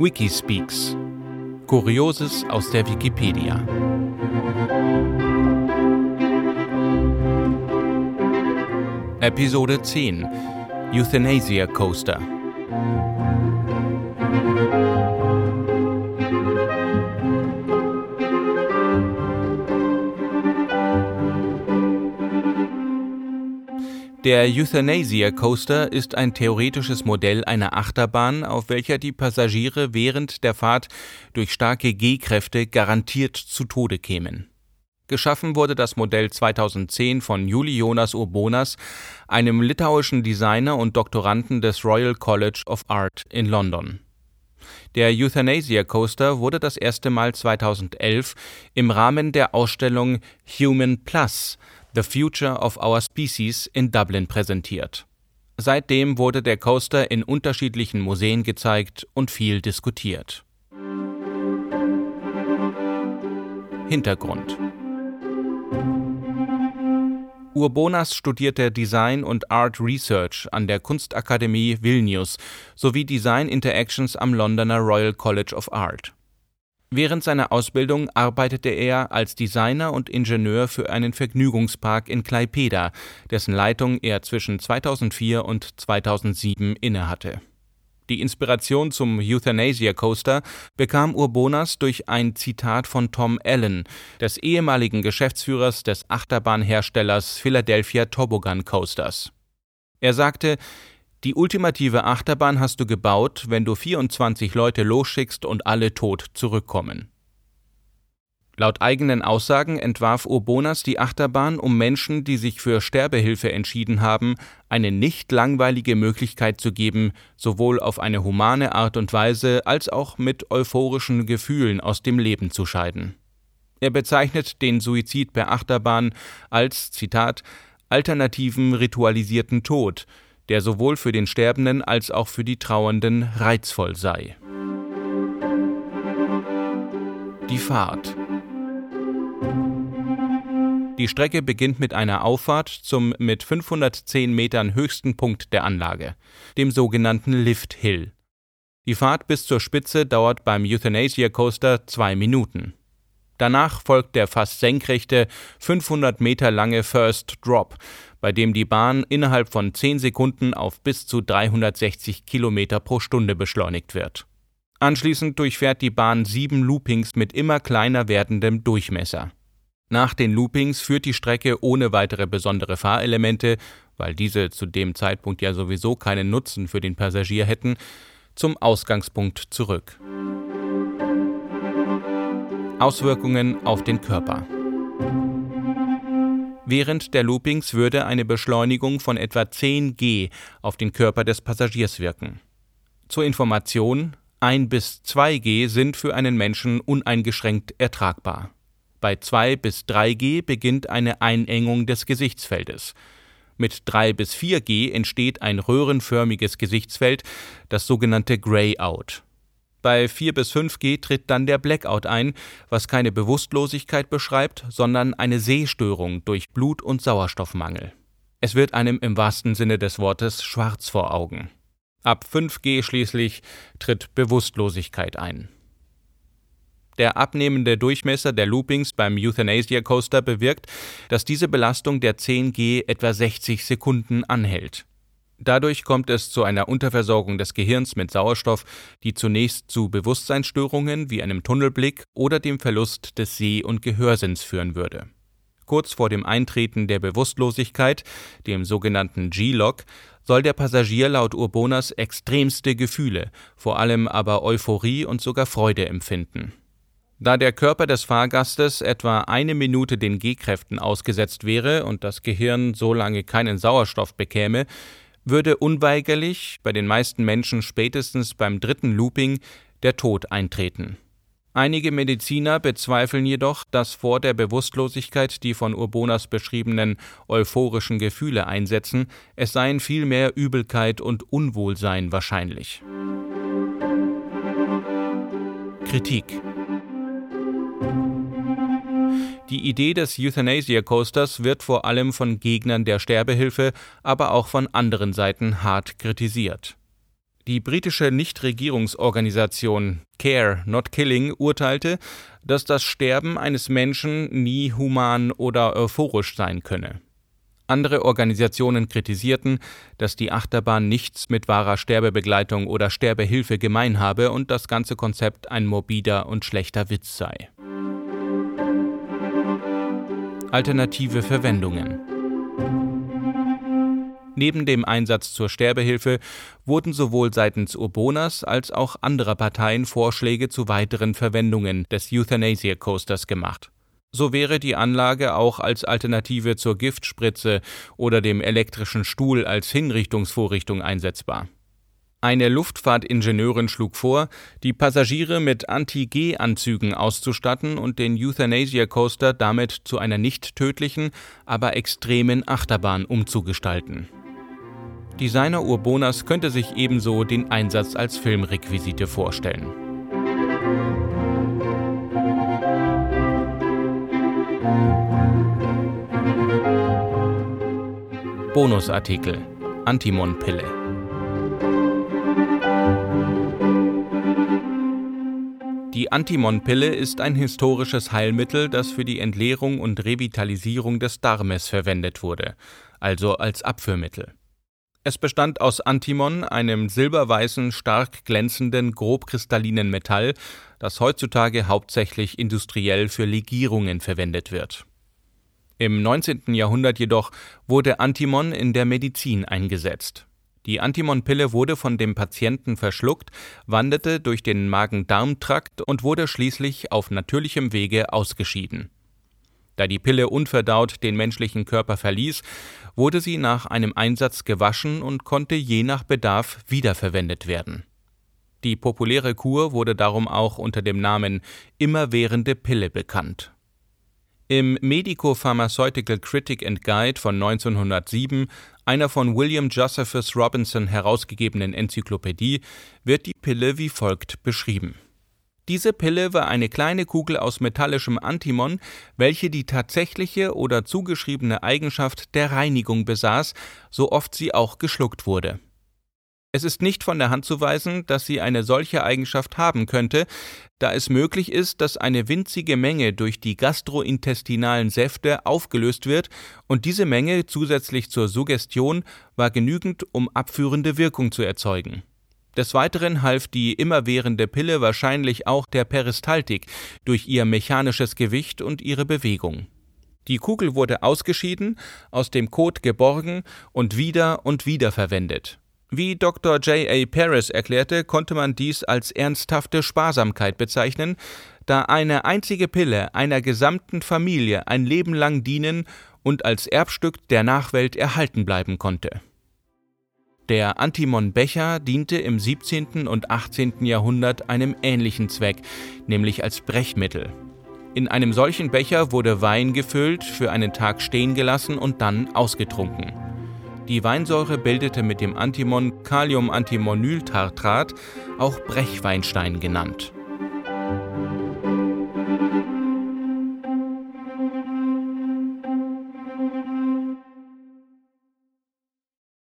Wikispeaks. Kurioses aus der Wikipedia. Episode 10 Euthanasia Coaster Der Euthanasia Coaster ist ein theoretisches Modell einer Achterbahn, auf welcher die Passagiere während der Fahrt durch starke G-Kräfte garantiert zu Tode kämen. Geschaffen wurde das Modell 2010 von Juli Jonas Urbonas, einem litauischen Designer und Doktoranden des Royal College of Art in London. Der Euthanasia Coaster wurde das erste Mal 2011 im Rahmen der Ausstellung Human Plus The Future of Our Species in Dublin präsentiert. Seitdem wurde der Coaster in unterschiedlichen Museen gezeigt und viel diskutiert. Hintergrund Urbonas studierte Design und Art Research an der Kunstakademie Vilnius sowie Design Interactions am Londoner Royal College of Art. Während seiner Ausbildung arbeitete er als Designer und Ingenieur für einen Vergnügungspark in Klaipeda, dessen Leitung er zwischen 2004 und 2007 innehatte. Die Inspiration zum Euthanasia Coaster bekam Urbonas durch ein Zitat von Tom Allen, des ehemaligen Geschäftsführers des Achterbahnherstellers Philadelphia Toboggan Coasters. Er sagte, die ultimative Achterbahn hast du gebaut, wenn du 24 Leute losschickst und alle tot zurückkommen. Laut eigenen Aussagen entwarf Urbonas die Achterbahn, um Menschen, die sich für Sterbehilfe entschieden haben, eine nicht langweilige Möglichkeit zu geben, sowohl auf eine humane Art und Weise als auch mit euphorischen Gefühlen aus dem Leben zu scheiden. Er bezeichnet den Suizid per Achterbahn als, Zitat, alternativen ritualisierten Tod, der sowohl für den Sterbenden als auch für die Trauernden reizvoll sei. Die Fahrt Die Strecke beginnt mit einer Auffahrt zum mit 510 Metern höchsten Punkt der Anlage, dem sogenannten Lift Hill. Die Fahrt bis zur Spitze dauert beim Euthanasia Coaster zwei Minuten. Danach folgt der fast senkrechte, 500 Meter lange First Drop, bei dem die Bahn innerhalb von 10 Sekunden auf bis zu 360 Kilometer pro Stunde beschleunigt wird. Anschließend durchfährt die Bahn sieben Loopings mit immer kleiner werdendem Durchmesser. Nach den Loopings führt die Strecke ohne weitere besondere Fahrelemente, weil diese zu dem Zeitpunkt ja sowieso keinen Nutzen für den Passagier hätten, zum Ausgangspunkt zurück. Auswirkungen auf den Körper. Während der Loopings würde eine Beschleunigung von etwa 10 g auf den Körper des Passagiers wirken. Zur Information, 1 bis 2 g sind für einen Menschen uneingeschränkt ertragbar. Bei 2 bis 3 g beginnt eine Einengung des Gesichtsfeldes. Mit 3 bis 4 g entsteht ein röhrenförmiges Gesichtsfeld, das sogenannte Grey-out. Bei 4 bis 5G tritt dann der Blackout ein, was keine Bewusstlosigkeit beschreibt, sondern eine Sehstörung durch Blut- und Sauerstoffmangel. Es wird einem im wahrsten Sinne des Wortes schwarz vor Augen. Ab 5G schließlich tritt Bewusstlosigkeit ein. Der abnehmende Durchmesser der Loopings beim Euthanasia Coaster bewirkt, dass diese Belastung der 10G etwa 60 Sekunden anhält. Dadurch kommt es zu einer Unterversorgung des Gehirns mit Sauerstoff, die zunächst zu Bewusstseinsstörungen wie einem Tunnelblick oder dem Verlust des Seh- und Gehörsinns führen würde. Kurz vor dem Eintreten der Bewusstlosigkeit, dem sogenannten G-Lock, soll der Passagier laut Urbonas extremste Gefühle, vor allem aber Euphorie und sogar Freude empfinden. Da der Körper des Fahrgastes etwa eine Minute den G-Kräften ausgesetzt wäre und das Gehirn so lange keinen Sauerstoff bekäme, würde unweigerlich, bei den meisten Menschen spätestens beim dritten Looping, der Tod eintreten. Einige Mediziner bezweifeln jedoch, dass vor der Bewusstlosigkeit die von Urbonas beschriebenen euphorischen Gefühle einsetzen, es seien vielmehr Übelkeit und Unwohlsein wahrscheinlich. Kritik die Idee des Euthanasia Coasters wird vor allem von Gegnern der Sterbehilfe, aber auch von anderen Seiten hart kritisiert. Die britische Nichtregierungsorganisation Care Not Killing urteilte, dass das Sterben eines Menschen nie human oder euphorisch sein könne. Andere Organisationen kritisierten, dass die Achterbahn nichts mit wahrer Sterbebegleitung oder Sterbehilfe gemein habe und das ganze Konzept ein morbider und schlechter Witz sei. Alternative Verwendungen Neben dem Einsatz zur Sterbehilfe wurden sowohl seitens Urbonas als auch anderer Parteien Vorschläge zu weiteren Verwendungen des Euthanasia Coasters gemacht. So wäre die Anlage auch als Alternative zur Giftspritze oder dem elektrischen Stuhl als Hinrichtungsvorrichtung einsetzbar. Eine Luftfahrtingenieurin schlug vor, die Passagiere mit Anti-G-Anzügen auszustatten und den Euthanasia Coaster damit zu einer nicht tödlichen, aber extremen Achterbahn umzugestalten. Designer Urbonas könnte sich ebenso den Einsatz als Filmrequisite vorstellen. Bonusartikel Antimon-Pille Die Antimon-Pille ist ein historisches Heilmittel, das für die Entleerung und Revitalisierung des Darmes verwendet wurde, also als Abführmittel. Es bestand aus Antimon, einem silberweißen, stark glänzenden, grobkristallinen Metall, das heutzutage hauptsächlich industriell für Legierungen verwendet wird. Im 19. Jahrhundert jedoch wurde Antimon in der Medizin eingesetzt. Die Antimon-Pille wurde von dem Patienten verschluckt, wanderte durch den Magen-Darm-Trakt und wurde schließlich auf natürlichem Wege ausgeschieden. Da die Pille unverdaut den menschlichen Körper verließ, wurde sie nach einem Einsatz gewaschen und konnte je nach Bedarf wiederverwendet werden. Die populäre Kur wurde darum auch unter dem Namen immerwährende Pille bekannt. Im Medico-Pharmaceutical Critic and Guide von 1907, einer von William Josephus Robinson herausgegebenen Enzyklopädie, wird die Pille wie folgt beschrieben diese Pille war eine kleine Kugel aus metallischem Antimon, welche die tatsächliche oder zugeschriebene Eigenschaft der Reinigung besaß, so oft sie auch geschluckt wurde. Es ist nicht von der Hand zu weisen, dass sie eine solche Eigenschaft haben könnte, da es möglich ist, dass eine winzige Menge durch die gastrointestinalen Säfte aufgelöst wird, und diese Menge zusätzlich zur Suggestion war genügend, um abführende Wirkung zu erzeugen. Des Weiteren half die immerwährende Pille wahrscheinlich auch der Peristaltik durch ihr mechanisches Gewicht und ihre Bewegung. Die Kugel wurde ausgeschieden, aus dem Kot geborgen und wieder und wieder verwendet. Wie Dr. J. A. Paris erklärte, konnte man dies als ernsthafte Sparsamkeit bezeichnen, da eine einzige Pille einer gesamten Familie ein Leben lang dienen und als Erbstück der Nachwelt erhalten bleiben konnte. Der Antimon-Becher diente im 17. und 18. Jahrhundert einem ähnlichen Zweck, nämlich als Brechmittel. In einem solchen Becher wurde Wein gefüllt, für einen Tag stehen gelassen und dann ausgetrunken. Die Weinsäure bildete mit dem Antimon Kaliumantimonyltartrat, auch Brechweinstein genannt.